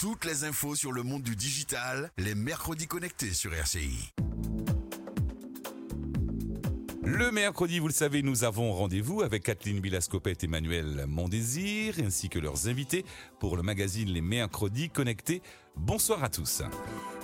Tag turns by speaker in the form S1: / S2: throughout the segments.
S1: Toutes les infos sur le monde du digital, les mercredis connectés sur RCI.
S2: Le mercredi, vous le savez, nous avons rendez-vous avec Kathleen Bilascopette et Emmanuel Mondésir, ainsi que leurs invités pour le magazine Les Mercredis Connectés. Bonsoir à tous.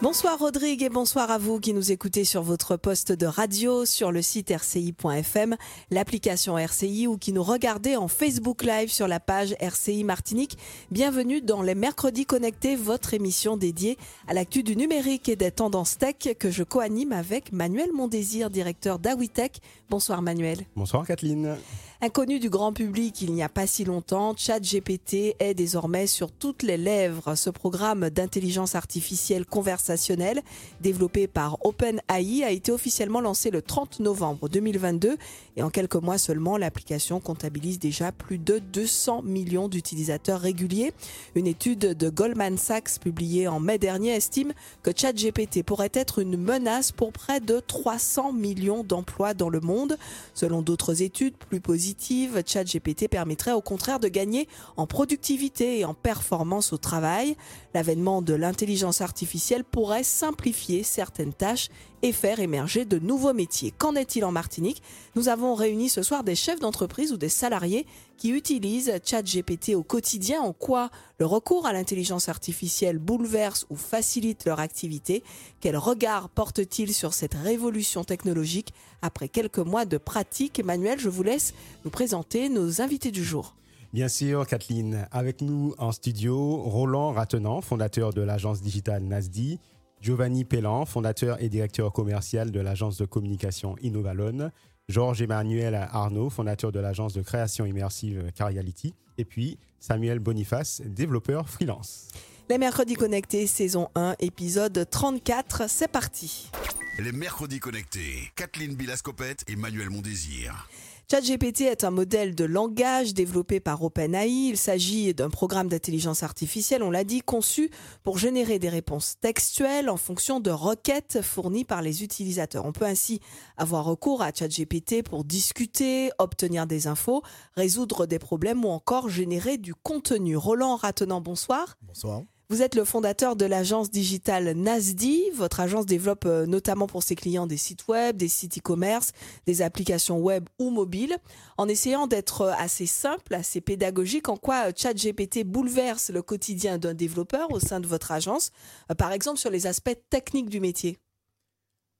S3: Bonsoir Rodrigue et bonsoir à vous qui nous écoutez sur votre poste de radio, sur le site rci.fm, l'application RCI ou qui nous regardez en Facebook Live sur la page RCI Martinique. Bienvenue dans les Mercredis Connectés, votre émission dédiée à l'actu du numérique et des tendances tech que je co-anime avec Manuel Mondésir, directeur d'Awitech. Bonsoir Manuel.
S4: Bonsoir Kathleen.
S3: Inconnu du grand public il n'y a pas si longtemps, ChatGPT est désormais sur toutes les lèvres. Ce programme d'intelligence artificielle conversationnelle développé par OpenAI a été officiellement lancé le 30 novembre 2022 et en quelques mois seulement, l'application comptabilise déjà plus de 200 millions d'utilisateurs réguliers. Une étude de Goldman Sachs publiée en mai dernier estime que ChatGPT pourrait être une menace pour près de 300 millions d'emplois dans le monde. Selon d'autres études plus positives, ChatGPT permettrait au contraire de gagner en productivité et en performance au travail. L'avènement de l'intelligence artificielle pourrait simplifier certaines tâches et faire émerger de nouveaux métiers. Qu'en est-il en Martinique? Nous avons réuni ce soir des chefs d'entreprise ou des salariés qui utilisent ChatGPT au quotidien, en quoi le recours à l'intelligence artificielle bouleverse ou facilite leur activité, quel regard porte-t-il sur cette révolution technologique après quelques mois de pratique? Emmanuel, je vous laisse nous présenter nos invités du jour.
S4: Bien sûr, Kathleen. Avec nous en studio, Roland Ratenant, fondateur de l'agence digitale NASDI, Giovanni Pellan, fondateur et directeur commercial de l'agence de communication Innovalone, Georges Emmanuel Arnaud, fondateur de l'agence de création immersive Cariality, et puis Samuel Boniface, développeur freelance.
S3: Les mercredis connectés, saison 1, épisode 34, c'est parti.
S1: Les mercredis connectés, Kathleen Bilascopette et Manuel Mondésir.
S3: ChatGPT est un modèle de langage développé par OpenAI. Il s'agit d'un programme d'intelligence artificielle, on l'a dit, conçu pour générer des réponses textuelles en fonction de requêtes fournies par les utilisateurs. On peut ainsi avoir recours à ChatGPT pour discuter, obtenir des infos, résoudre des problèmes ou encore générer du contenu. Roland Ratenant, bonsoir.
S5: Bonsoir.
S3: Vous êtes le fondateur de l'agence digitale NASDI. Votre agence développe euh, notamment pour ses clients des sites web, des sites e-commerce, des applications web ou mobiles. En essayant d'être euh, assez simple, assez pédagogique, en quoi euh, ChatGPT bouleverse le quotidien d'un développeur au sein de votre agence, par exemple sur les aspects techniques du métier?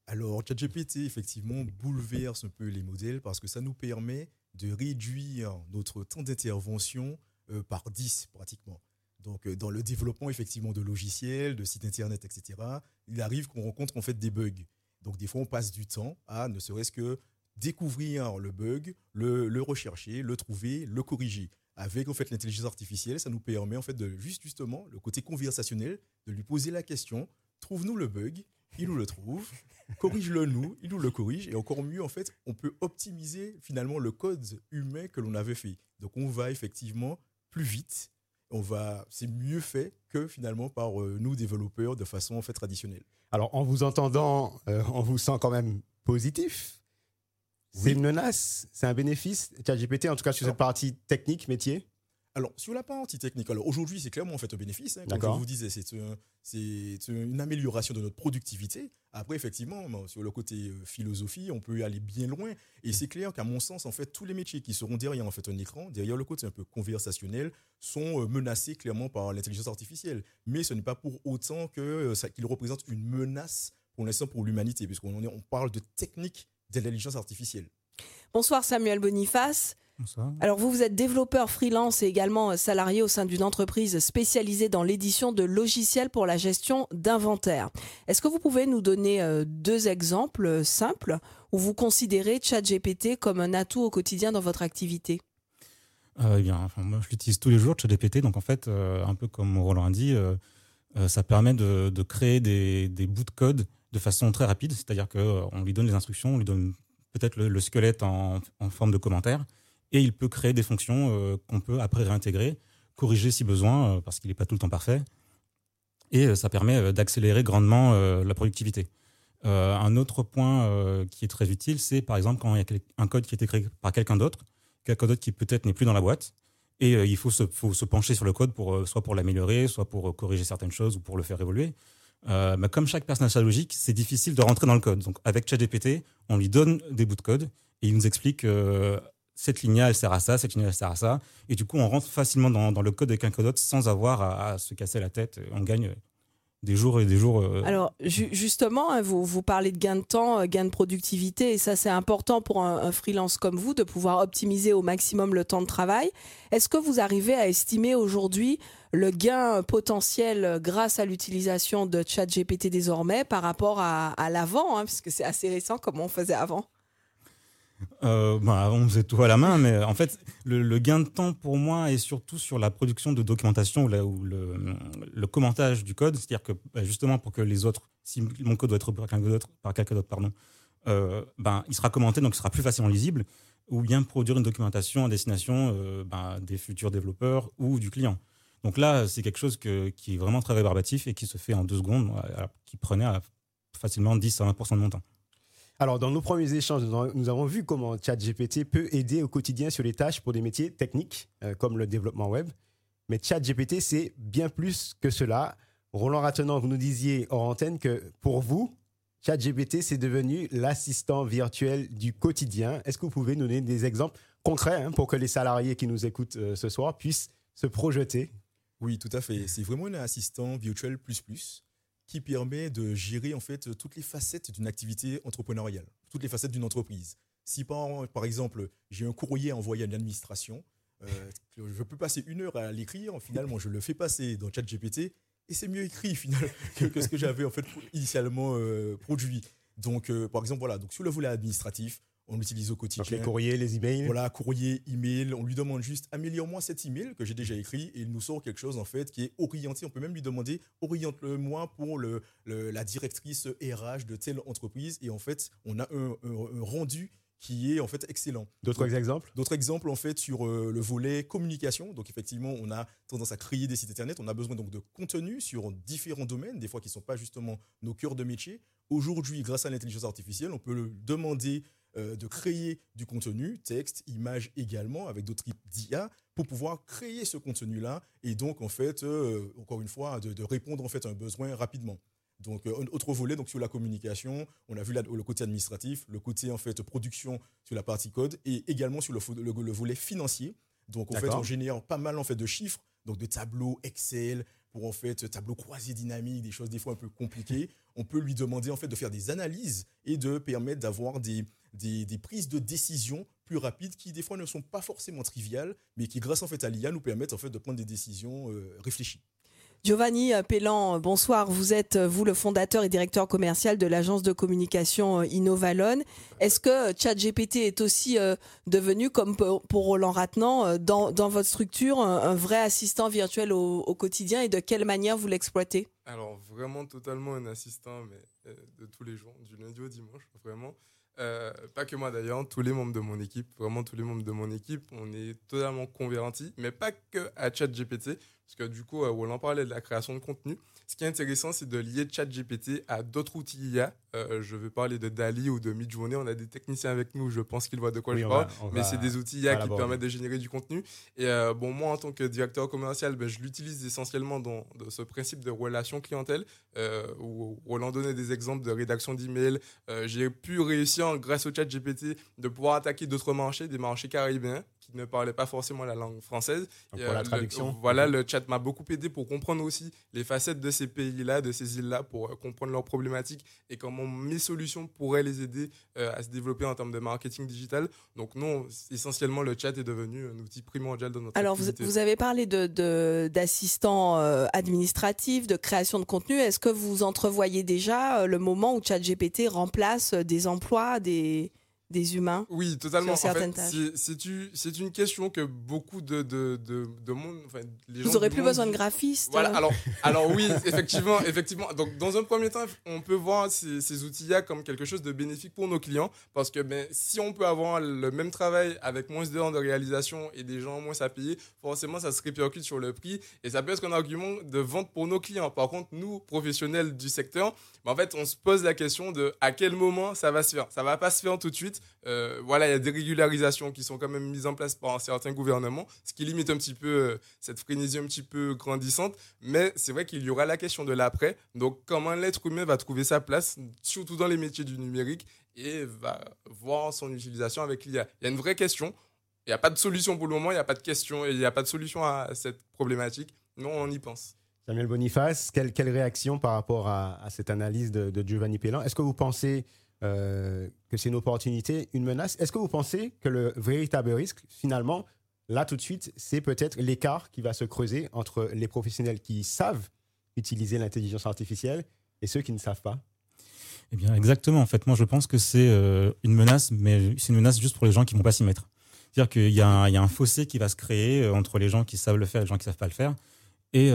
S5: Alors, ChatGPT, effectivement, bouleverse un peu les modèles parce que ça nous permet de réduire notre temps d'intervention par 10 pratiquement. Donc, euh, dans le développement effectivement de logiciels, de sites internet, etc., il arrive qu'on rencontre en fait des bugs. Donc, des fois, on passe du temps à ne serait-ce que découvrir le bug, le, rechercher, le trouver, le corriger. Avec en fait l'intelligence artificielle, ça nous permet en fait de juste justement le côté conversationnel, de lui poser la question trouve-nous le bug, il nous le trouve, corrige-le nous, il nous le corrige, et encore mieux en fait, on peut optimiser finalement le code humain que l'on avait fait. Donc, on va effectivement plus vite on va, c'est mieux fait que finalement par euh, nous développeurs de façon en fait traditionnelle.
S4: Alors en vous entendant, euh, on vous sent quand même positif. C'est une menace, c'est un bénéfice. ChatGPT, en tout cas sur cette partie technique, métier.
S5: Alors, sur la partie technique, alors aujourd'hui, c'est clairement en fait un bénéfice. Hein, comme je vous disais, c'est une amélioration de notre productivité. Après, effectivement, sur le côté euh, philosophie, on peut aller bien loin. Et c'est clair qu'à mon sens, en fait, tous les métiers qui seront derrière en fait un écran, derrière le côté un peu conversationnel, sont euh, menacés clairement par l'intelligence artificielle. Mais ce n'est pas pour autant que euh, qu'il représente une menace pour l'instant pour l'humanité, puisqu'on on parle de technique de l'intelligence artificielle.
S3: Bonsoir Samuel Boniface. Alors vous, vous êtes développeur freelance et également euh, salarié au sein d'une entreprise spécialisée dans l'édition de logiciels pour la gestion d'inventaire. Est-ce que vous pouvez nous donner euh, deux exemples euh, simples où vous considérez ChatGPT comme un atout au quotidien dans votre activité?
S6: Eh bien, moi, je l'utilise tous les jours, ChatGPT. Donc, en fait, un peu comme Roland a dit, ça permet de, créer des, bouts de code de façon très rapide. C'est-à-dire qu'on lui donne les instructions, on lui donne peut-être le, squelette en, en, forme de commentaire et il peut créer des fonctions euh, qu'on peut après réintégrer, corriger si besoin, euh, parce qu'il n'est pas tout le temps parfait. Et euh, ça permet d'accélérer grandement la productivité. un autre point qui est très utile, c'est par exemple quand il y a un code qui a été créé par quelqu'un d'autre, quelqu'un d'autre qui peut-être n'est plus dans la boîte, Et il faut se, pencher sur le code pour soit pour l'améliorer, soit pour corriger certaines choses ou pour le faire évoluer. mais comme chaque personnage logique, c'est difficile de rentrer dans le code. Donc avec ChatGPT, on lui donne des bouts de code et il nous explique cette ligne elle sert à ça, cette ligne elle sert à ça. Et du coup, on rentre facilement dans, le code avec un code sans avoir à, se casser la tête. On gagne des jours et des jours. Euh,
S3: Alors, justement, hein, vous, vous parlez de gain de temps, euh, gain de productivité, et ça, c'est important pour un, freelance comme vous de pouvoir optimiser au maximum le temps de travail. Est-ce que vous arrivez à estimer aujourd'hui le gain potentiel grâce à l'utilisation de ChatGPT désormais par rapport à, à l'avant, hein, puisque c'est assez récent comme on faisait avant?
S6: Euh, bah, on faisait tout à la main, mais en fait, le, gain de temps pour moi est surtout sur la production de documentation ou, ou le, commentage du code. C'est-à-dire que bah, justement, pour que les autres, si mon code doit être par quelqu'un d'autre, par quelqu'un d'autre, pardon, euh, ben, il sera commenté, donc il sera plus facilement lisible, ou bien produire une documentation à destination euh, ben, des futurs développeurs ou du client. Donc là, c'est quelque chose qui est vraiment très rébarbatif et qui se fait en deux secondes, qui prenait facilement 10 à 20% de mon temps.
S4: Alors, dans nos premiers échanges, nous avons vu comment ChatGPT peut aider au quotidien sur les tâches pour des métiers techniques, euh, comme le développement web. Mais ChatGPT, c'est bien plus que cela. Roland Ratenant, vous nous disiez hors antenne que pour vous, ChatGPT, c'est devenu l'assistant virtuel du quotidien. Est-ce que vous pouvez nous donner des exemples concrets hein, pour que les salariés qui nous écoutent euh, ce soir puissent se projeter?
S5: Oui, tout à fait. C'est vraiment un assistant virtuel plus plus qui permet de gérer en fait toutes les facettes d'une activité entrepreneuriale, toutes les facettes d'une entreprise. Si par, exemple j'ai un courrier à envoyer à l'administration, euh, je peux passer une heure à l'écrire, finalement je le fais passer dans ChatGPT et c'est mieux écrit finalement que, ce que j'avais en fait initialement euh, produit. Donc euh, par exemple voilà, donc sur le volet administratif, on l'utilise au quotidien.
S4: les courriers, les emails.
S5: Voilà, courrier, email. On lui demande juste améliore-moi cet email que j'ai déjà écrit et il nous sort quelque chose en fait qui est orienté. On peut même lui demander oriente-le-moi pour le, la directrice RH de telle entreprise et en fait on a un, rendu qui est en fait excellent.
S4: D'autres exemples?
S5: D'autres exemples en fait sur euh, le volet communication. Donc effectivement, on a tendance à créer des sites internet. On a besoin donc de contenu sur différents domaines, des fois qui ne sont pas justement nos cœurs de métier. Aujourd'hui, grâce à l'intelligence artificielle, on peut le demander euh, de créer du contenu, texte, image également, avec d'autres types d'IA, pour pouvoir créer ce contenu-là et donc, en fait, euh, encore une fois, de, répondre en fait à un besoin rapidement. Donc, euh, autre volet, donc sur la communication, on a vu le côté administratif, le côté en fait production sur la partie code et également sur le, le, volet financier. Donc, en fait, on génère pas mal en fait de chiffres, donc de tableaux Excel, pour en fait tableau croisé dynamique, des choses des fois un peu compliquées. On peut lui demander en fait de faire des analyses et de permettre d'avoir des, des, prises de décision plus rapides qui des fois ne sont pas forcément triviales, mais qui grâce en fait à l'IA nous permettent en fait de prendre des décisions euh, réfléchies.
S3: Giovanni Pellan, bonsoir. Vous êtes, vous, le fondateur et directeur commercial de l'agence de communication euh, Innovalon. Est-ce que ChatGPT est aussi euh, devenu, comme pour Roland Ratnan, dans, votre structure, un, vrai assistant virtuel au, au, quotidien et de quelle manière vous l'exploitez?
S7: Alors, vraiment totalement un assistant, mais de tous les jours, du lundi au dimanche, vraiment. Euh, pas que moi d'ailleurs, tous les membres de mon équipe, vraiment tous les membres de mon équipe, on est totalement convertis, mais pas que à ChatGPT, parce que du coup, euh, on en parlait de la création de contenu. Ce qui est intéressant, c'est de lier ChatGPT à d'autres outils IA. Euh, je veux parler de Dali ou de Midjourney. On a des techniciens avec nous, je pense qu'ils voient de quoi je parle. mais c'est des outils IA qui permettent de générer du contenu. Et euh, bon, moi, en tant que directeur commercial, ben, je l'utilise essentiellement dans, ce principe de relation clientèle, où Roland donnait des exemples de rédaction d'emails. J'ai pu réussir, grâce au ChatGPT, de pouvoir attaquer d'autres marchés, des marchés caribéens qui ne parlaient pas forcément la langue française.
S4: pour la traduction.
S7: voilà, le chat m'a beaucoup aidé pour comprendre aussi les facettes de ces pays-là, de ces îles-là, pour euh, comprendre leurs problématiques et comment mes solutions pourraient les aider euh, à se développer en termes de marketing digital. Donc non, essentiellement, le chat est devenu un outil primordial dans notre
S3: Alors, vous, avez parlé d'assistants de, euh, administratifs, de création de contenu. Est-ce que vous entrevoyez déjà le moment où ChatGPT remplace des emplois, des des humains
S7: Oui, totalement. En fait, c'est une question que beaucoup de, de, de, monde. Enfin,
S3: les Vous n'aurez plus besoin de graphistes.
S7: Voilà, alors, alors oui, effectivement, effectivement. Donc, dans un premier temps, on peut voir ces, ces outils-là comme quelque chose de bénéfique pour nos clients parce que ben, si on peut avoir le même travail avec moins d'heures de réalisation et des gens moins à payer, forcément, ça se répercute sur le prix et ça peut être un argument de vente pour nos clients. Par contre, nous, professionnels du secteur, ben, en fait, on se pose la question de à quel moment ça va se faire. Ça va pas se faire tout de suite euh, voilà, il y a des régularisations qui sont quand même mises en place par certains gouvernements, ce qui limite un petit peu euh, cette frénésie un petit peu grandissante. Mais c'est vrai qu'il y aura la question de l'après. Donc, comment l'être humain va trouver sa place, surtout dans les métiers du numérique, et va voir son utilisation avec l'IA. Il y a une vraie question. Il n'y a pas de solution pour le moment, il n'y a pas de question, il n'y a pas de solution à cette problématique. Non, on y pense.
S4: Samuel Boniface, quelle, réaction par rapport à, à cette analyse de, de Giovanni Pellan? Est-ce que vous pensez euh, que c'est une opportunité, une menace Est-ce que vous pensez que le véritable risque, finalement, là tout de suite, c'est peut-être l'écart qui va se creuser entre les professionnels qui savent utiliser l'intelligence artificielle et ceux qui ne savent pas?
S6: Eh bien, exactement. En fait, moi, je pense que c'est euh, une menace, mais c'est une menace juste pour les gens qui ne vont pas s'y mettre. C'est-à-dire qu'il y, a un- fossé qui va se créer euh, entre les gens qui savent le faire et les gens qui ne savent pas le faire. Et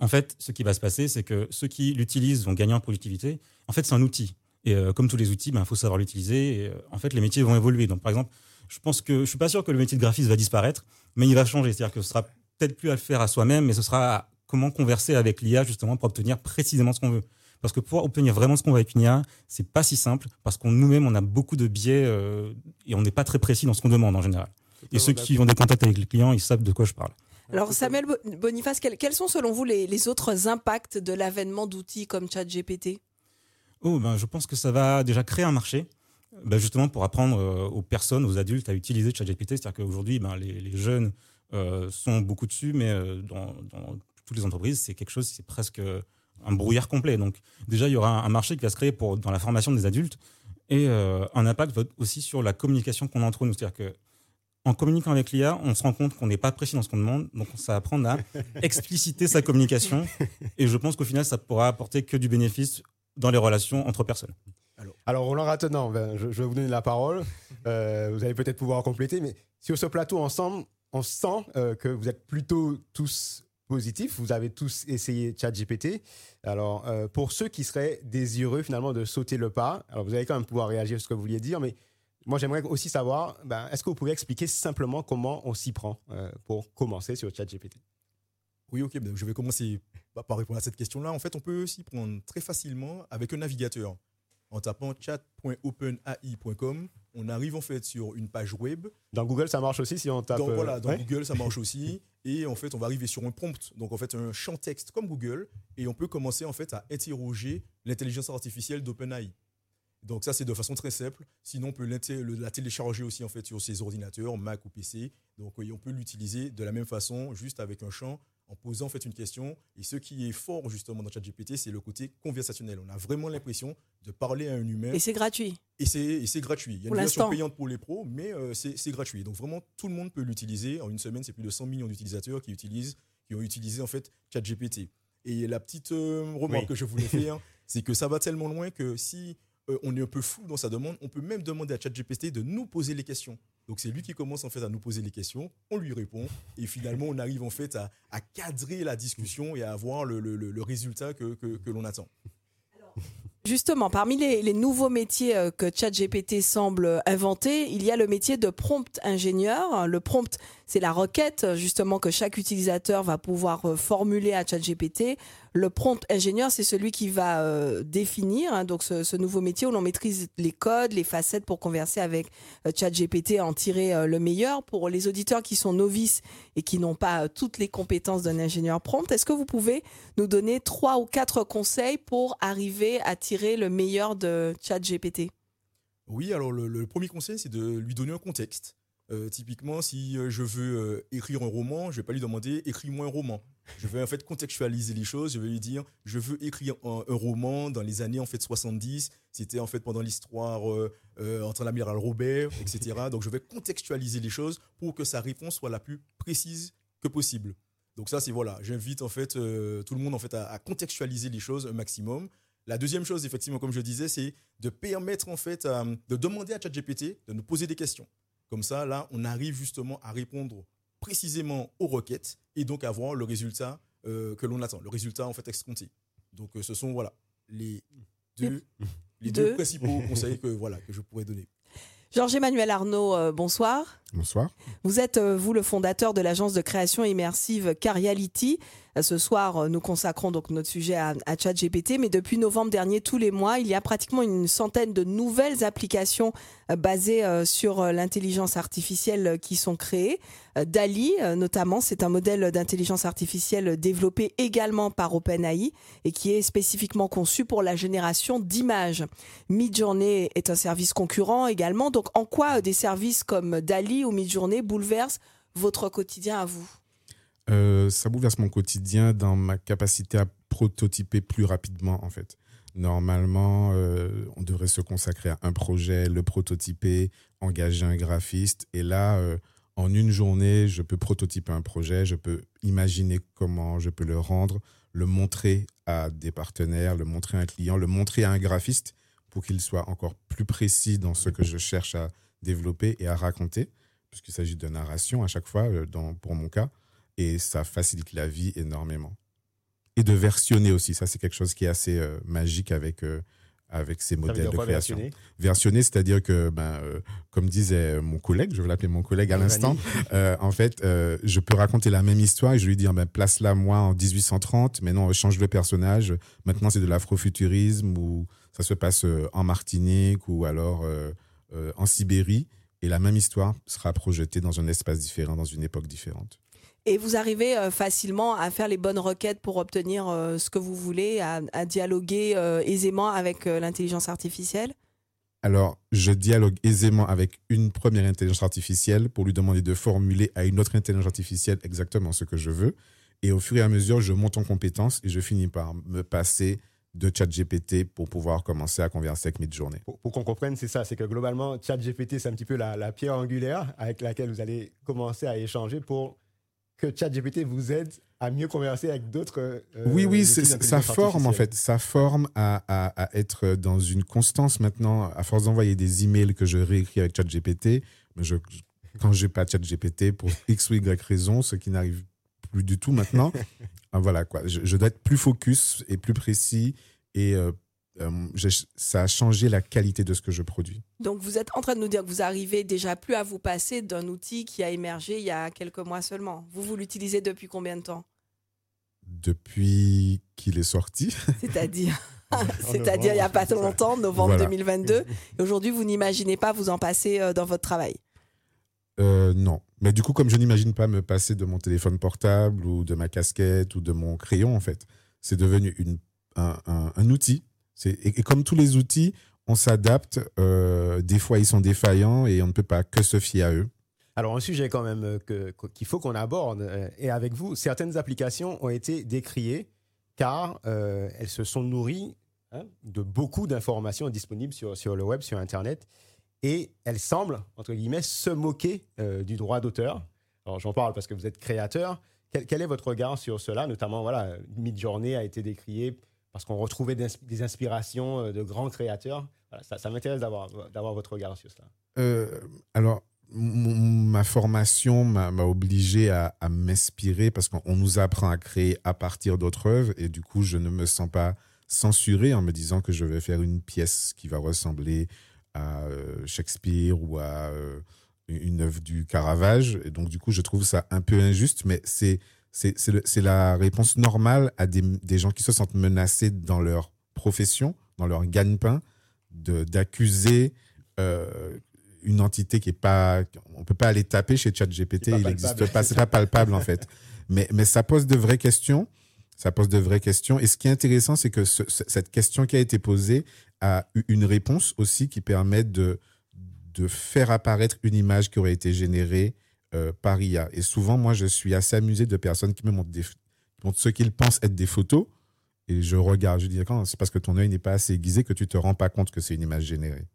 S6: en fait, ce qui va se passer, c'est que ceux qui l'utilisent vont gagner en productivité. En fait, c'est un outil. Et euh, comme tous les outils, il faut savoir l'utiliser. Et, euh, en fait, les métiers vont évoluer. Donc, par exemple, je pense que je suis pas sûr que le métier de graphiste va disparaître, mais il va changer. C'est-à-dire que ce sera peut-être plus à le faire à soi-même, mais ce sera à comment converser avec l'IA justement pour obtenir précisément ce qu'on veut. Parce que pour obtenir vraiment ce qu'on veut avec une IA, c'est pas si simple parce qu'on nous-mêmes on a beaucoup de biais euh, et on n'est pas très précis dans ce qu'on demande en général. Et ceux qui ont des contacts avec les clients, ils savent de quoi je parle.
S3: Alors Samuel Bo- Boniface, quels, quels sont selon vous les, les autres impacts de l'avènement d'outils comme ChatGPT?
S6: Oh, ben, je pense que ça va déjà créer un marché, ben, justement pour apprendre euh, aux personnes, aux adultes à utiliser ChatGPT. C'est-à-dire qu'aujourd'hui, ben, les, les jeunes euh, sont beaucoup dessus, mais euh, dans, dans toutes les entreprises, c'est quelque chose, c'est presque un brouillard complet. Donc déjà, il y aura un marché qui va se créer pour, dans la formation des adultes et euh, un impact aussi sur la communication qu'on a entre nous. C'est-à-dire que en communiquant avec l'IA, on se rend compte qu'on n'est pas précis dans ce qu'on demande, donc ça va apprendre à expliciter sa communication. Et je pense qu'au final, ça pourra apporter que du bénéfice dans les relations entre personnes.
S4: Alors, Roland Ratenant, ben, je, je vais vous donner la parole. Euh, vous allez peut-être pouvoir compléter, mais sur ce plateau ensemble, on sent euh, que vous êtes plutôt tous positifs. Vous avez tous essayé ChatGPT. Alors, euh, pour ceux qui seraient désireux finalement de sauter le pas, alors vous allez quand même pouvoir réagir à ce que vous vouliez dire, mais moi j'aimerais aussi savoir, ben, est-ce que vous pouvez expliquer simplement comment on s'y prend pour commencer sur ChatGPT?
S5: Oui, ok, ben, je vais commencer par répondre à cette question-là. En fait, on peut s'y prendre très facilement avec un navigateur. En tapant chat.openai.com, on arrive en fait sur une page web.
S4: Dans Google, ça marche aussi si on tape.
S5: Dans,
S4: euh,
S5: voilà, dans
S4: ouais
S5: Google, ça marche aussi. Et en fait, on va arriver sur un prompt, donc en fait un champ texte comme Google, et on peut commencer en fait à interroger l'intelligence artificielle d'OpenAI. Donc ça, c'est de façon très simple. Sinon, on peut la télécharger aussi en fait sur ses ordinateurs, Mac ou PC. Donc oui, on peut l'utiliser de la même façon, juste avec un champ, en posant en fait une question. Et ce qui est fort justement dans ChatGPT, c'est le côté conversationnel. On a vraiment l'impression de parler à un humain.
S3: Et c'est gratuit.
S5: Et c'est, et c'est gratuit. Il y a
S3: Pour
S5: une version payante pour les pros, mais euh, c'est, c'est gratuit. Donc vraiment, tout le monde peut l'utiliser. En une semaine, c'est plus de 100 millions d'utilisateurs qui, utilisent, qui ont utilisé en fait ChatGPT. Et la petite euh, remarque
S4: Oui.
S5: que je voulais faire, c'est que ça va tellement loin que si euh, on est un peu fou dans sa demande, on peut même demander à ChatGPT de nous poser les questions. Donc c'est lui qui commence en fait à nous poser les questions, on lui répond, et finalement on arrive en fait à, cadrer la discussion et à avoir le, le- résultat que, que- que l'on attend.
S3: Justement, parmi les, les nouveaux métiers euh, que ChatGPT semble inventer, il y a le métier de prompt ingénieur. Le prompt, c'est la requête euh, justement que chaque utilisateur va pouvoir euh, formuler à ChatGPT. Le prompt ingénieur, c'est celui qui va euh, définir hein, donc ce, nouveau métier où l'on maîtrise les codes, les facettes pour converser avec euh, ChatGPT en tirer le meilleur. Pour les auditeurs qui sont novices et qui n'ont pas toutes les compétences d'un ingénieur prompt, est-ce que vous pouvez nous donner trois ou quatre conseils pour arriver à tirer le meilleur de ChatGPT?
S5: Oui, alors le premier conseil, c'est de lui donner un contexte. Euh, typiquement, si euh, je veux euh, écrire un roman, je vais pas lui demander écris-moi un roman. Je vais en fait contextualiser les choses. Je vais lui dire je veux écrire un, roman dans les années en fait 70. C'était en fait pendant l'histoire euh, entre l'amiral Robert, etc. Donc je vais contextualiser les choses pour que sa réponse soit la plus précise que possible. Donc ça, c'est voilà, j'invite en fait tout le monde en fait à, contextualiser les choses un maximum. La deuxième chose, effectivement, comme je disais, c'est de permettre en fait, de demander à ChatGPT de nous poser des questions. Comme ça, là, on arrive justement à répondre précisément aux requêtes et donc avoir le résultat euh, que l'on attend, le résultat en fait escompté. Donc, euh, ce sont voilà les deux, les deux
S3: Deux.
S5: principaux conseils que voilà que je pourrais donner.
S3: Georges-Emmanuel Arnaud, euh, bonsoir.
S8: Bonsoir.
S3: Vous êtes, euh, vous, le fondateur de l'agence de création immersive Cariality. Ce soir, nous consacrons donc notre sujet à, à ChatGPT, mais depuis novembre dernier, tous les mois, il y a pratiquement une centaine de nouvelles applications basées sur l'intelligence artificielle qui sont créées. DALI, notamment, c'est un modèle d'intelligence artificielle développé également par OpenAI et qui est spécifiquement conçu pour la génération d'images. Midjourney est un service concurrent également. Donc, en quoi des services comme DALI ou Midjourney bouleversent votre quotidien à vous?
S8: Euh, Ça bouleverse mon quotidien dans ma capacité à prototyper plus rapidement, en fait. Normalement, euh, on devrait se consacrer à un projet, le prototyper, engager un graphiste. Et là, euh, en une journée, je peux prototyper un projet, je peux imaginer comment je peux le rendre, le montrer à des partenaires, le montrer à un client, le montrer à un graphiste pour qu'il soit encore plus précis dans ce que je cherche à développer et à raconter, puisqu'il s'agit de narration à chaque fois, pour mon cas, et ça facilite la vie énormément. Et de versionner aussi, ça c'est quelque chose qui est assez euh, magique avec, euh, avec ces modèles de création. Versionner, c'est-à-dire que, ben, comme disait mon collègue, je vais l'appeler mon collègue à l'instant, en fait, je peux raconter la même histoire et je lui dis, ben, place-la moi en 1830, mais non, change le personnage, maintenant c'est de l'afrofuturisme ou ça se passe en Martinique ou alors euh, en Sibérie et la même histoire sera projetée dans un espace différent, dans une époque différente.
S3: Et vous arrivez euh, facilement à faire les bonnes requêtes pour obtenir euh, ce que vous voulez, à, dialoguer aisément avec l'intelligence artificielle?
S8: Alors, je dialogue aisément avec une première intelligence artificielle pour lui demander de formuler à une autre intelligence artificielle exactement ce que je veux. Et au fur et à mesure, je monte en compétence et je finis par me passer de ChatGPT pour pouvoir commencer à converser avec Midjourney.
S4: Pour, pour qu'on comprenne, c'est ça, c'est que globalement, ChatGPT, c'est un petit peu la, pierre angulaire avec laquelle vous allez commencer à échanger pour que ChatGPT vous aide à mieux converser avec d'autres. Euh,
S8: oui, oui, ça forme en fait, ça forme à, à, être dans une constance maintenant. À force d'envoyer des emails que je réécris avec ChatGPT, mais je, quand j'ai pas ChatGPT pour X ou Y raison, ce qui n'arrive plus du tout maintenant. Ah, voilà quoi, je, dois être plus focus et plus précis et euh, euh, ça a changé la qualité de ce que je produis.
S3: Donc vous êtes en train de nous dire que vous arrivez déjà plus à vous passer d'un outil qui a émergé il y a quelques mois seulement. Vous vous l'utilisez depuis combien de temps?
S8: Depuis qu'il est sorti.
S3: C'est-à-dire C'est-à-dire il n'y a pas longtemps, novembre 2022. Et aujourd'hui, vous n'imaginez pas vous en passer euh, dans votre travail?
S8: Euh, non. Mais du coup, comme je n'imagine pas me passer de mon téléphone portable ou de ma casquette ou de mon crayon, en fait, c'est devenu une, un, un, outil. Et, comme tous les outils, on s'adapte. Euh, des fois, ils sont défaillants et on ne peut pas que se fier à eux.
S4: Alors, un sujet quand même euh, qu'il faut qu'on aborde, euh, et avec vous, certaines applications ont été décriées car elles se sont nourries hein, de beaucoup d'informations disponibles sur, sur le web, sur Internet et elle semble, entre guillemets, se moquer du droit d'auteur. Alors j'en parle parce que vous êtes créateur. Quel, est votre regard sur cela? Notamment, voilà, Midjourney a été décrié parce qu'on retrouvait des, inspirations euh, de grands créateurs. ça, m'intéresse d'avoir, votre regard sur cela.
S8: Euh, alors, ma formation m'a, obligé à, à m'inspirer parce qu'on nous apprend à créer à partir d'autres œuvres et du coup, je ne me sens pas censuré en me disant que je vais faire une pièce qui va ressembler à euh, Shakespeare ou à une œuvre du Caravage. Et donc, du coup, je trouve ça un peu injuste, mais c'est c'est la réponse normale à des, des, gens qui se sentent menacés dans leur profession, dans leur gagne-pain, d'accuser euh, une entité qui est pas. On peut pas aller taper chez ChatGPT, il n'existe pas, c'est pas palpable en fait. Mais, mais ça pose de vraies questions. Ça pose de vraies questions. Et ce qui est intéressant, c'est que cette question qui a été posée, a une réponse aussi qui permet de, de faire apparaître une image qui aurait été générée euh, par IA. Et souvent, moi, je suis assez amusé de personnes qui me montrent, des, ce qu'ils pensent être des photos. Et je regarde, je dis, c'est parce que ton œil n'est pas assez aiguisé que tu te rends pas compte que c'est une image générée.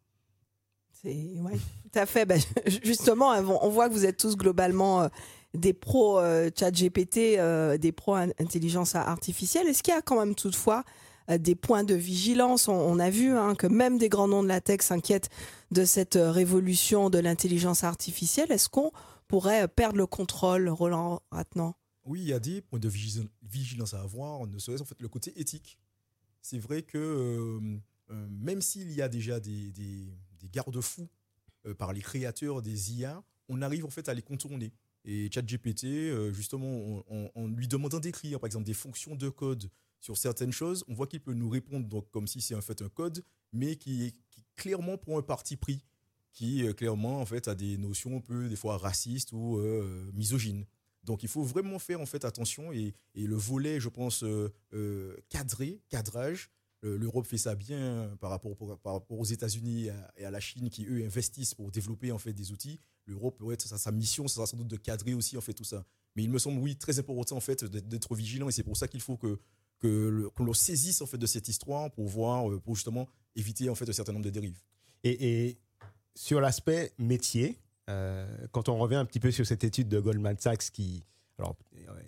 S3: C'est ouais, tout à fait. Ben, justement, on voit que vous êtes tous globalement euh, des pros euh, chat GPT, des pros intelligence artificielle. Est-ce qu'il y a quand même toutefois euh, des points de vigilance? On, a vu hein, que même des grands noms de la tech s'inquiètent de cette euh, révolution de l'intelligence artificielle. Est-ce qu'on pourrait euh, perdre le contrôle, Roland maintenant
S5: Oui, il y a des points de vigilance à avoir, ne serait-ce en fait le côté éthique. C'est vrai que même s'il y a déjà des, garde-fous par les créateurs des IA, on arrive en fait à les contourner. Et ChatGPT, euh, justement, en, lui demandant d'écrire, par exemple, des fonctions de code sur certaines choses, on voit qu'il peut nous répondre donc, comme si c'est en fait un code, mais qui, qui clairement prend un parti pris, qui euh, clairement en fait a des notions un peu des fois racistes ou euh, misogynes. Donc il faut vraiment faire en fait attention et, et le volet, je pense, cadré, cadrage, L'Europe fait ça bien par rapport, par rapport aux États-Unis et à la Chine qui, eux, investissent pour développer en fait, des outils l'Europe, ouais, sa, sa mission, ce sera sans doute de cadrer aussi en fait tout ça. Mais il me semble, oui, très important en fait d'être vigilant et c'est pour ça qu'il faut que que l'on saisisse en fait de cette histoire pour voir, euh, pour justement éviter en fait un certain nombre de dérives.
S4: Et, sur l'aspect métier, euh, quand on revient un petit peu sur cette étude de Goldman Sachs qui, alors,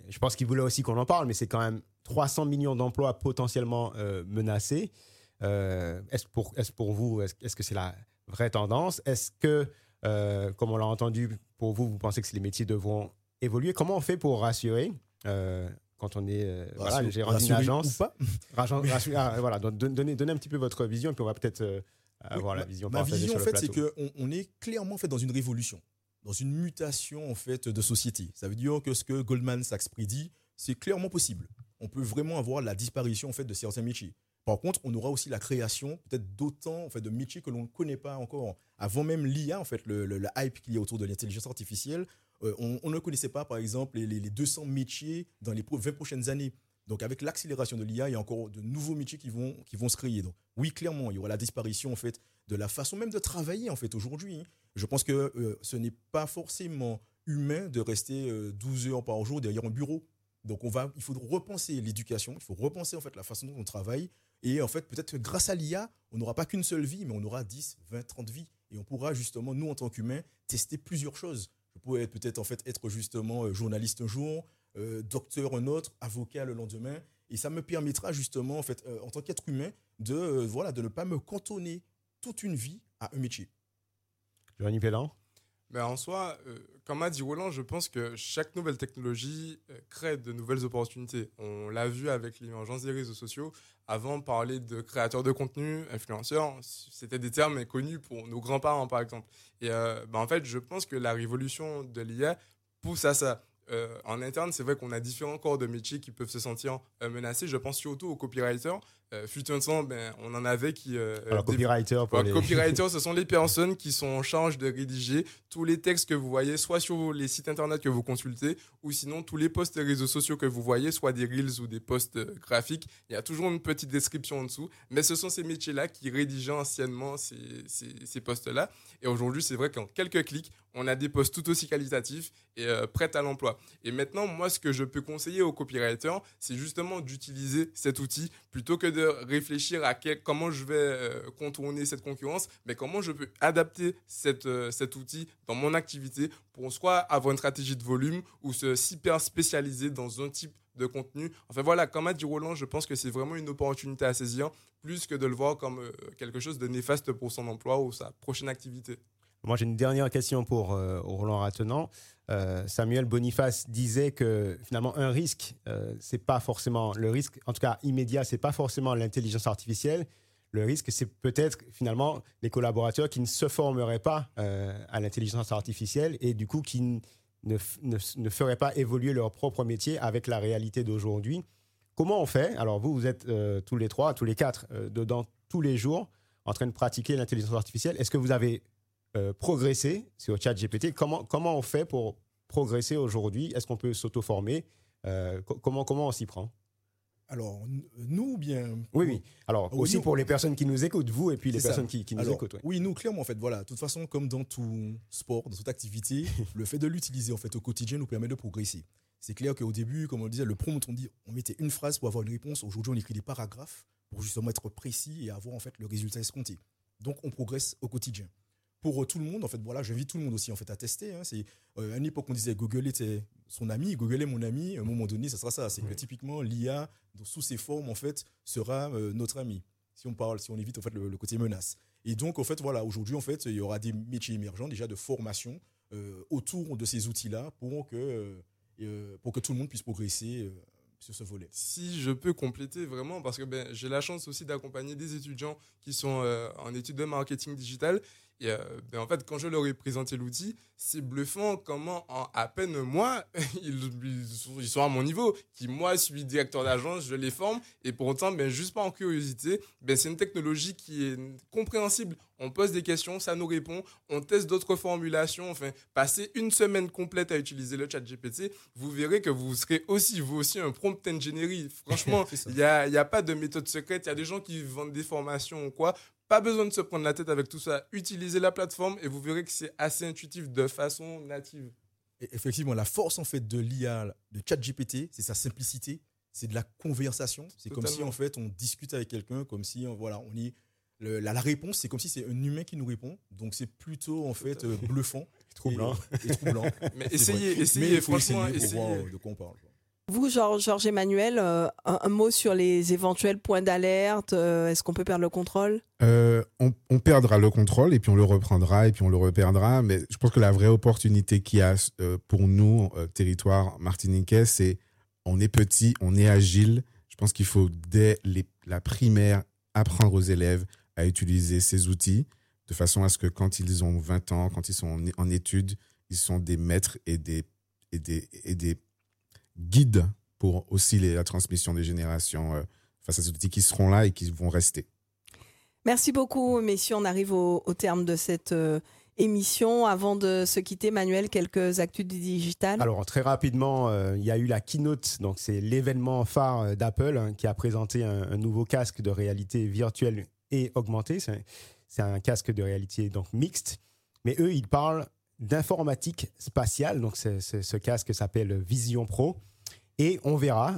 S4: je pense qu'il voulait aussi qu'on en parle, mais c'est quand même 300 millions d'emplois potentiellement euh, menacés. est-ce pour, est pour vous, est-ce, que c'est la vraie tendance? Est-ce que euh, comme on l'a entendu, pour vous, vous pensez que les métiers devront évoluer? Comment on fait pour rassurer euh, quand on est euh, voilà, gérant d'une agence
S5: ou pas?
S4: Ah, voilà, donnez, donnez, un petit peu votre vision et puis on va peut-être avoir la vision.
S5: Ma vision, en fait, c'est qu'on on est clairement fait dans une révolution, dans une mutation en fait de société. Ça veut dire que ce que Goldman Sachs prédit, c'est clairement possible. On peut vraiment avoir la disparition en fait de certains métiers. Par contre, on aura aussi la création peut-être d'autant en fait, de métiers que l'on ne connaît pas encore. Avant même l'IA, en fait, le, hype qu'il y a autour de l'intelligence artificielle, euh, on, ne connaissait pas, par exemple, les, les, 200 métiers dans les 20 prochaines années. Donc, avec l'accélération de l'IA, il y a encore de nouveaux métiers qui vont, qui vont se créer. Donc, oui, clairement, il y aura la disparition, en fait, de la façon même de travailler, en fait, aujourd'hui. Je pense que euh, ce n'est pas forcément humain de rester 12 euh, heures par jour derrière un bureau. Donc, on va, il faut repenser l'éducation, il faut repenser, en fait, la façon dont on travaille. Et en fait, peut-être grâce à l'IA, on n'aura pas qu'une seule vie, mais on aura 10, 20, 30 vies. Et on pourra justement, nous en tant qu'humains, tester plusieurs choses. Je pourrais peut-être en fait être justement euh, journaliste un jour, euh, docteur un autre, avocat le lendemain. Et ça me permettra justement, en fait, euh, en tant qu'être humain, de, voilà, de ne pas me cantonner toute une vie à un métier.
S4: Johnny Pellan
S7: mais en soi, euh, comme a dit Roland, je pense que chaque nouvelle technologie euh, crée de nouvelles opportunités. On l'a vu avec l'émergence des réseaux sociaux. Avant, parler de créateurs de contenu, influenceurs, c'était des termes connus pour nos grands-parents, par exemple. Et euh, bah, en fait, je pense que la révolution de l'IA pousse à ça. En interne, c'est vrai qu'on a différents corps de métiers qui peuvent se sentir menacés. Je pense surtout aux copywriters euh, fut un temps, ben, on en avait qui.
S4: Euh, Alors, copywriter,
S7: pour les... copywriter, ce sont les personnes qui sont en charge de rédiger tous les textes que vous voyez, soit sur les sites internet que vous consultez, ou sinon tous les posts réseaux sociaux que vous voyez, soit des reels ou des posts euh, graphiques. Il y a toujours une petite description en dessous, mais ce sont ces métiers-là qui rédigeaient anciennement ces, ces, ces posts-là. Et aujourd'hui, c'est vrai qu'en quelques clics, on a des posts tout aussi qualitatifs et euh, prêts à l'emploi. Et maintenant, moi, ce que je peux conseiller aux copywriters, c'est justement d'utiliser cet outil plutôt que de réfléchir à comment je vais euh, contourner cette concurrence, mais comment je peux adapter euh, cet outil dans mon activité pour soit avoir une stratégie de volume ou se hyper spécialiser dans un type de contenu. Enfin voilà, comme a dit Roland, je pense que c'est vraiment une opportunité à saisir, plus que de le voir comme quelque chose de néfaste pour son emploi ou sa prochaine activité.
S4: Moi, j'ai une dernière question pour Roland Ratenant. Euh, Samuel Boniface disait que finalement un risque, euh, c'est pas forcément le risque, en tout cas immédiat, c'est pas forcément l'intelligence artificielle. Le risque, c'est peut-être finalement les collaborateurs qui ne se formeraient pas euh, à l'intelligence artificielle et du coup qui ne, ne, feraient pas évoluer leur propre métier avec la réalité d'aujourd'hui. Comment on fait? Alors vous, vous êtes tous les trois, tous les quatre, dedans tous les jours, en train de pratiquer l'intelligence artificielle. Est-ce que vous avez euh, progresser sur ChatGPT. Comment, comment on fait pour progresser aujourd'hui? Est-ce qu'on peut s'auto-former? Euh, comment, comment on s'y prend?
S5: Alors, nous, bien.
S4: Oui, oui. Alors, aussi pour les personnes qui nous écoutent, vous et puis les personnes qui, qui, nous écoutent.
S5: Oui. nous, clairement, en fait, voilà. De toute façon, comme dans tout sport, dans toute activité, le fait de l'utiliser, en fait, au quotidien nous permet de progresser. C'est clair qu'au début, comme on le disait, le prompt, on dit, on mettait une phrase pour avoir une réponse. Aujourd'hui, on écrit des paragraphes pour justement être précis et avoir, en fait, le résultat escompté. Donc, on progresse au quotidien pour tout le monde. En fait, voilà, j'invite tout le monde aussi en fait à tester. Hein. C'est euh, à une époque on disait Google était son ami, Google est mon ami. À un moment donné, ça sera ça. C'est que typiquement l'IA sous ses formes en fait sera euh, notre ami. Si on parle, si on évite en fait le, côté menace. Et donc en fait voilà, aujourd'hui en fait il y aura des métiers émergents déjà de formation euh, autour de ces outils-là pour que pour que tout le monde puisse progresser sur ce volet.
S7: Si je peux compléter vraiment, parce que ben, j'ai la chance aussi d'accompagner des étudiants qui sont en études de marketing digital Et euh, ben, en fait, quand je leur ai présenté l'outil, c'est bluffant comment en à peine moi, ils, ils sont, ils sont à mon niveau, qui moi suis directeur d'agence, je les forme, et pour autant, ben, juste en curiosité, ben, c'est une technologie qui est compréhensible. On pose des questions, ça nous répond, on teste d'autres formulations, enfin, passer une semaine complète à utiliser le chat GPT, vous verrez que vous serez aussi, vous aussi, un prompt engineering. Franchement, il n'y a, y a pas de méthode secrète, il y a des gens qui vendent des formations ou quoi, pas besoin de se prendre la tête avec tout ça. Utilisez la plateforme et vous verrez que c'est assez intuitif de façon native.
S5: Et effectivement, la force en fait de l'IA, de ChatGPT, c'est sa simplicité, c'est de la conversation. C'est comme si en fait on discute avec quelqu'un, comme si on- voilà, on y le- la, la réponse, c'est comme si c'est un humain qui nous répond. Donc c'est plutôt en fait euh, bluffant,
S4: Troublant.
S5: et, et troublant.
S7: Mais essayez,
S5: vrai.
S7: essayez,
S5: Mais il faut
S7: franchement,
S5: essayer pour
S7: essayez.
S5: voir euh, de quoi on parle.
S3: Vous, Georges Emmanuel, euh, un, mot sur les éventuels points d'alerte. euh, Est-ce qu'on peut perdre le contrôle?
S8: Euh, on, perdra le contrôle et puis on le reprendra et puis on le reperdra. Mais je pense que la vraie opportunité qu'il y a pour nous, territoire martiniquais, c'est on est petit, on est agile. Je pense qu'il faut dès la primaire apprendre aux élèves à utiliser ces outils de façon à ce que quand ils ont 20 ans, quand ils sont en, en études, ils sont des maîtres et des, et des, et des guides pour aussi les- la transmission des générations euh, face à ces outils qui seront là et qui vont rester.
S3: Merci beaucoup, messieurs. On arrive au, au terme de cette euh, émission. Avant de se quitter, Manuel, quelques actus du digital.
S4: Alors très rapidement, euh, il y a eu la keynote, donc c'est l'événement phare d'Apple hein, qui a présenté un, un nouveau casque de réalité virtuelle et augmentée. C'est un, c'est un casque de réalité donc mixte, mais eux ils parlent d'informatique spatiale. Donc ce casque s'appelle Vision Pro et on verra.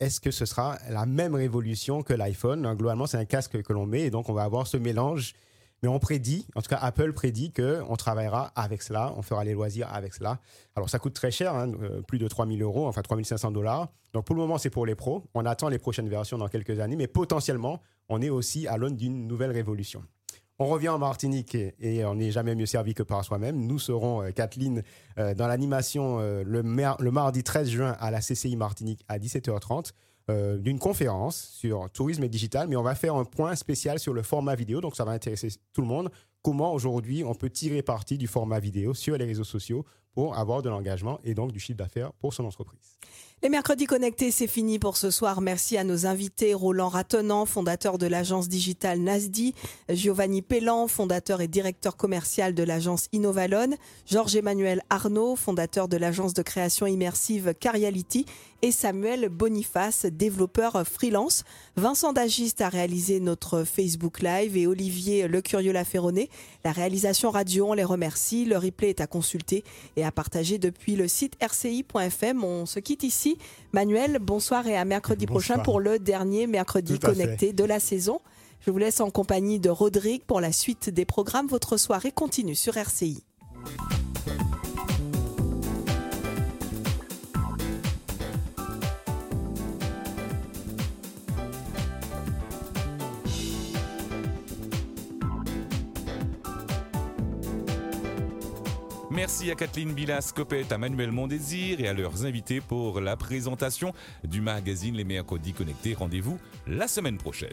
S4: Est-ce que ce sera la même révolution que l'iPhone? Globalement, c'est un casque que l'on met et donc on va avoir ce mélange. Mais on prédit, en tout cas Apple prédit qu'on travaillera avec cela, on fera les loisirs avec cela. Alors ça coûte très cher, hein, euh, plus de 3000 euros, enfin 3500 dollars. Donc pour le moment c'est pour les pros. On attend les prochaines versions dans quelques années, mais potentiellement on est aussi à l'aune d'une nouvelle révolution. On revient en Martinique et, on n'est jamais mieux servi que par soi-même. Nous serons, euh, Kathleen, euh, dans l'animation euh, le, le mardi 13 juin à la CCI Martinique à 17h30 euh, d'une conférence sur tourisme et digital, mais on va faire un point spécial sur le format vidéo, donc ça va intéresser tout le monde. Comment aujourd'hui on peut tirer parti du format vidéo sur les réseaux sociaux pour avoir de l'engagement et donc du chiffre d'affaires pour son entreprise?
S3: Les mercredis connectés, c'est fini pour ce soir. Merci à nos invités, Roland Ratenant, fondateur de l'agence digitale Nasdi, Giovanni Pellan, fondateur et directeur commercial de l'agence Innovalon, Georges-Emmanuel Arnaud, fondateur de l'agence de création immersive Cariality, et Samuel Boniface, développeur freelance. Vincent Dagiste a réalisé notre Facebook Live et Olivier Lecurieux-Laferronnet. La réalisation radio, on les remercie. Le replay est à consulter et à partager depuis le site rci.fm. On se quitte ici. Manuel, bonsoir et à mercredi
S4: Bonsoir.
S3: prochain pour le dernier mercredi connecté de la saison. Je vous laisse en compagnie de Rodrigue pour la suite des programmes. Votre soirée continue sur RCI.
S2: Merci à Kathleen Bilas-Copette, à Manuel Mondésir et à leurs invités pour la présentation du magazine Les Mercredis Connectés. Rendez-vous la semaine prochaine.